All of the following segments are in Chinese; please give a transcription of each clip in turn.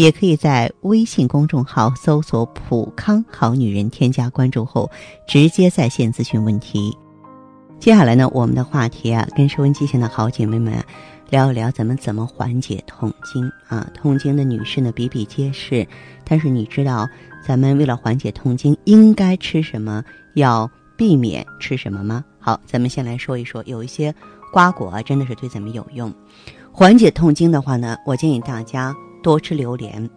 也可以在微信公众号搜索“普康好女人”，添加关注后直接在线咨询问题。接下来呢，我们的话题啊，跟收音机前的好姐妹们聊一聊咱们怎么缓解痛经啊。痛经的女士呢比比皆是，但是你知道咱们为了缓解痛经应该吃什么，要避免吃什么吗？好，咱们先来说一说，有一些瓜果啊，真的是对咱们有用。缓解痛经的话呢，我建议大家。多吃榴莲，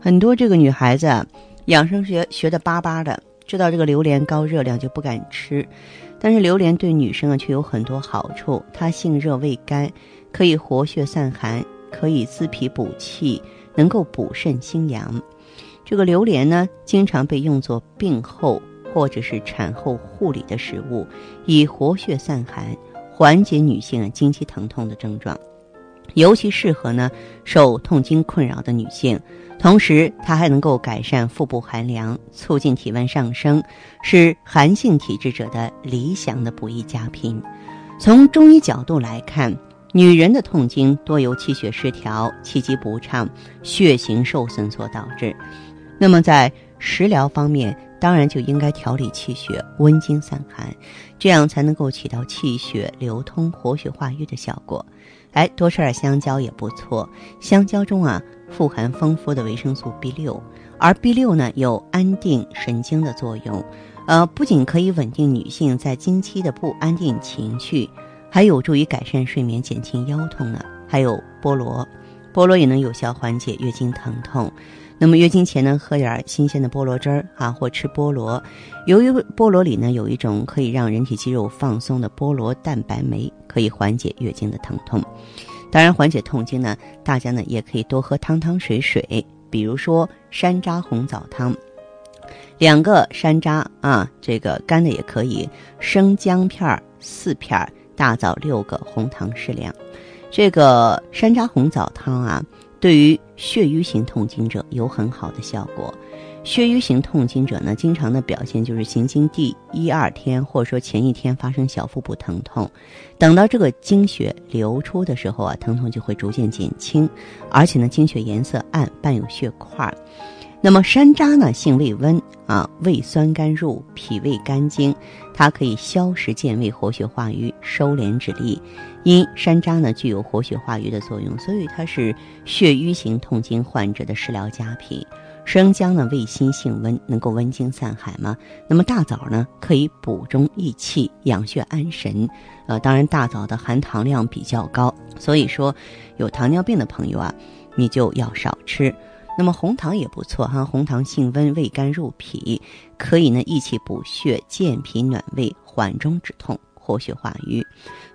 很多这个女孩子养生学学的巴巴的，知道这个榴莲高热量就不敢吃。但是榴莲对女生啊却有很多好处，它性热味甘，可以活血散寒，可以滋脾补气，能够补肾清阳。这个榴莲呢，经常被用作病后或者是产后护理的食物，以活血散寒，缓解女性经期疼痛的症状。尤其适合呢受痛经困扰的女性，同时它还能够改善腹部寒凉，促进体温上升，是寒性体质者的理想的补益佳品。从中医角度来看，女人的痛经多由气血失调、气机不畅、血行受损所导致。那么在食疗方面，当然就应该调理气血、温经散寒，这样才能够起到气血流通、活血化瘀的效果。哎，多吃点香蕉也不错。香蕉中啊富含丰富的维生素 B 六，而 B 六呢有安定神经的作用，呃，不仅可以稳定女性在经期的不安定情绪，还有助于改善睡眠、减轻腰痛呢。还有菠萝，菠萝也能有效缓解月经疼痛。那么月经前呢，喝点新鲜的菠萝汁儿啊，或吃菠萝。由于菠萝里呢有一种可以让人体肌肉放松的菠萝蛋白酶，可以缓解月经的疼痛。当然，缓解痛经呢，大家呢也可以多喝汤汤水水，比如说山楂红枣汤，两个山楂啊，这个干的也可以，生姜片四片，大枣六个，红糖适量。这个山楂红枣汤啊。对于血瘀型痛经者有很好的效果。血瘀型痛经者呢，经常的表现就是行经第一二天，或者说前一天发生小腹部疼痛，等到这个经血流出的时候啊，疼痛就会逐渐减轻，而且呢，经血颜色暗，伴有血块。那么山楂呢，性味温啊，味酸甘入，脾胃肝经，它可以消食健胃、活血化瘀、收敛止痢。因山楂呢具有活血化瘀的作用，所以它是血瘀型痛经患者的食疗佳品。生姜呢味辛性温，能够温经散寒嘛。那么大枣呢可以补中益气、养血安神。呃，当然大枣的含糖量比较高，所以说有糖尿病的朋友啊，你就要少吃。那么红糖也不错哈，红糖性温，味甘入脾，可以呢益气补血、健脾暖胃、缓中止痛、活血化瘀。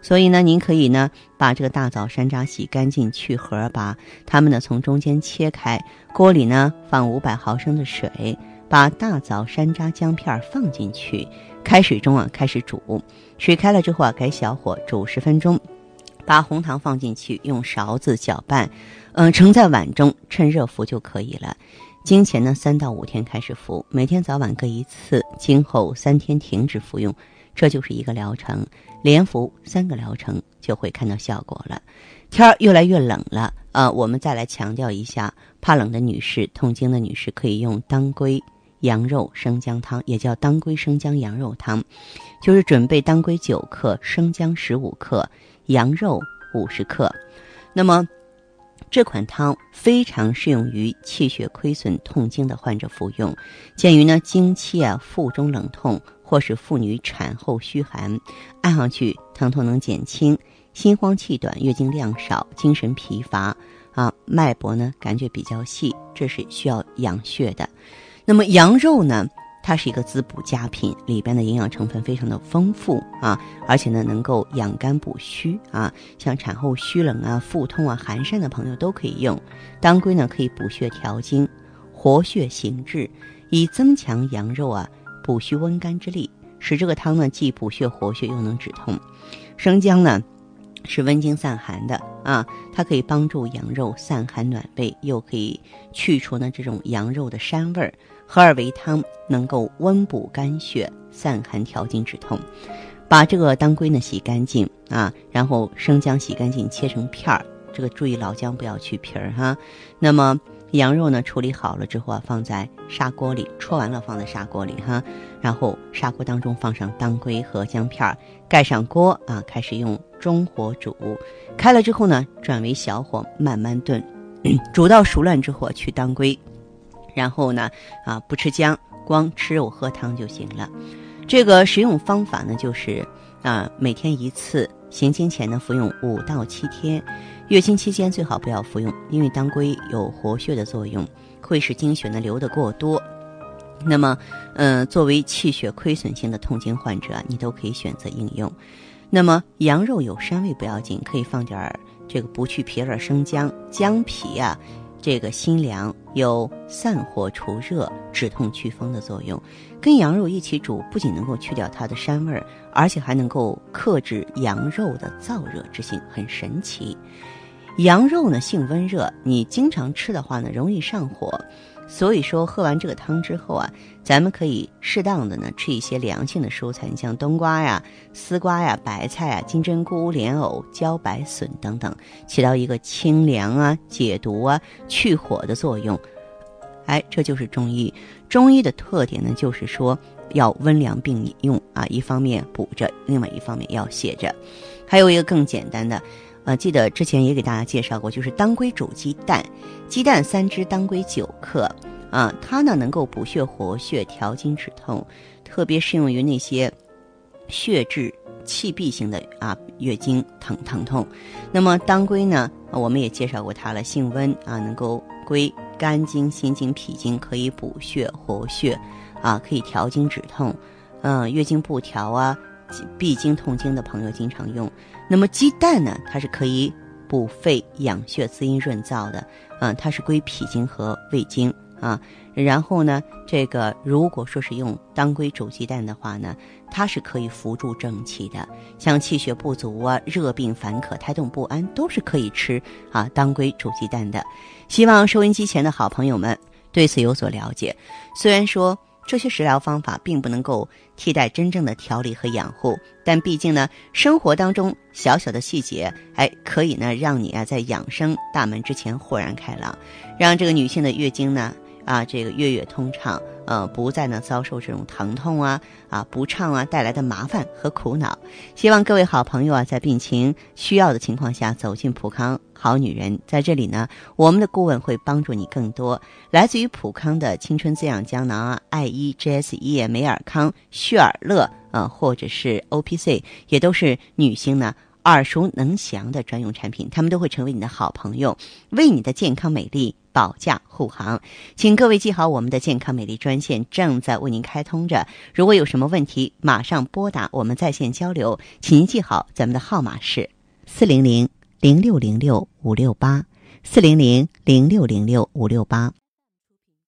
所以呢，您可以呢把这个大枣、山楂洗干净去核，把它们呢从中间切开，锅里呢放五百毫升的水，把大枣、山楂、姜片放进去，开水中啊开始煮，水开了之后啊改小火煮十分钟。把红糖放进去，用勺子搅拌，嗯，盛在碗中，趁热服就可以了。经前呢，三到五天开始服，每天早晚各一次。今后三天停止服用，这就是一个疗程。连服三个疗程就会看到效果了。天儿越来越冷了，呃，我们再来强调一下，怕冷的女士、痛经的女士可以用当归羊肉生姜汤，也叫当归生姜羊肉汤，就是准备当归九克，生姜十五克。羊肉五十克，那么这款汤非常适用于气血亏损、痛经的患者服用。鉴于呢经期啊腹中冷痛，或是妇女产后虚寒，按上去疼痛能减轻，心慌气短、月经量少、精神疲乏啊，脉搏呢感觉比较细，这是需要养血的。那么羊肉呢？它是一个滋补佳品，里边的营养成分非常的丰富啊，而且呢能够养肝补虚啊，像产后虚冷啊、腹痛啊、寒疝的朋友都可以用。当归呢可以补血调经、活血行滞，以增强羊肉啊补虚温肝之力，使这个汤呢既补血活血又能止痛。生姜呢是温经散寒的啊，它可以帮助羊肉散寒暖胃，又可以去除呢这种羊肉的膻味儿。合二为汤，能够温补肝血、散寒调经止痛。把这个当归呢洗干净啊，然后生姜洗干净，切成片儿。这个注意老姜不要去皮儿哈。那么羊肉呢处理好了之后啊，放在砂锅里焯完了，放在砂锅里哈。然后砂锅当中放上当归和姜片儿，盖上锅啊，开始用中火煮。开了之后呢，转为小火慢慢炖，煮到熟烂之后去当归。然后呢，啊，不吃姜，光吃肉喝汤就行了。这个食用方法呢，就是啊，每天一次，行经前呢服用五到七天，月经期间最好不要服用，因为当归有活血的作用，会使经血呢流得过多。那么，嗯，作为气血亏损性的痛经患者，你都可以选择应用。那么，羊肉有膻味不要紧，可以放点儿这个不去皮儿生姜，姜皮啊。这个辛凉有散火除热、止痛祛风的作用，跟羊肉一起煮，不仅能够去掉它的膻味儿，而且还能够克制羊肉的燥热之性，很神奇。羊肉呢性温热，你经常吃的话呢，容易上火。所以说，喝完这个汤之后啊，咱们可以适当的呢吃一些凉性的蔬菜，你像冬瓜呀、丝瓜呀、白菜啊、金针菇、莲藕、茭白笋等等，起到一个清凉啊、解毒啊、去火的作用。哎，这就是中医。中医的特点呢，就是说要温凉并用啊，一方面补着，另外一方面要泻着。还有一个更简单的。呃，记得之前也给大家介绍过，就是当归煮鸡蛋，鸡蛋三只，当归九克，啊，它呢能够补血活血、调经止痛，特别适用于那些血滞气闭型的啊月经疼疼痛。那么当归呢，我们也介绍过它了，性温啊，能够归肝经、心经、脾经，可以补血活血，啊，可以调经止痛，嗯，月经不调啊。闭经痛经的朋友经常用，那么鸡蛋呢？它是可以补肺养血、滋阴润燥的，嗯，它是归脾经和胃经啊。然后呢，这个如果说是用当归煮鸡蛋的话呢，它是可以扶助正气的，像气血不足啊、热病烦渴、胎动不安，都是可以吃啊当归煮鸡蛋的。希望收音机前的好朋友们对此有所了解。虽然说。这些食疗方法并不能够替代真正的调理和养护，但毕竟呢，生活当中小小的细节，哎，可以呢让你啊在养生大门之前豁然开朗，让这个女性的月经呢。啊，这个月月通畅，呃，不再呢遭受这种疼痛啊、啊不畅啊带来的麻烦和苦恼。希望各位好朋友啊，在病情需要的情况下，走进普康好女人。在这里呢，我们的顾问会帮助你更多。来自于普康的青春滋养胶囊啊，爱伊 G S E 美尔康、旭尔乐啊，或者是 O P C，也都是女性呢耳熟能详的专用产品，他们都会成为你的好朋友，为你的健康美丽。保驾护航，请各位记好，我们的健康美丽专线正在为您开通着。如果有什么问题，马上拨打我们在线交流。请您记好，咱们的号码是四零零零六零六五六八，四零零零六零六五六八。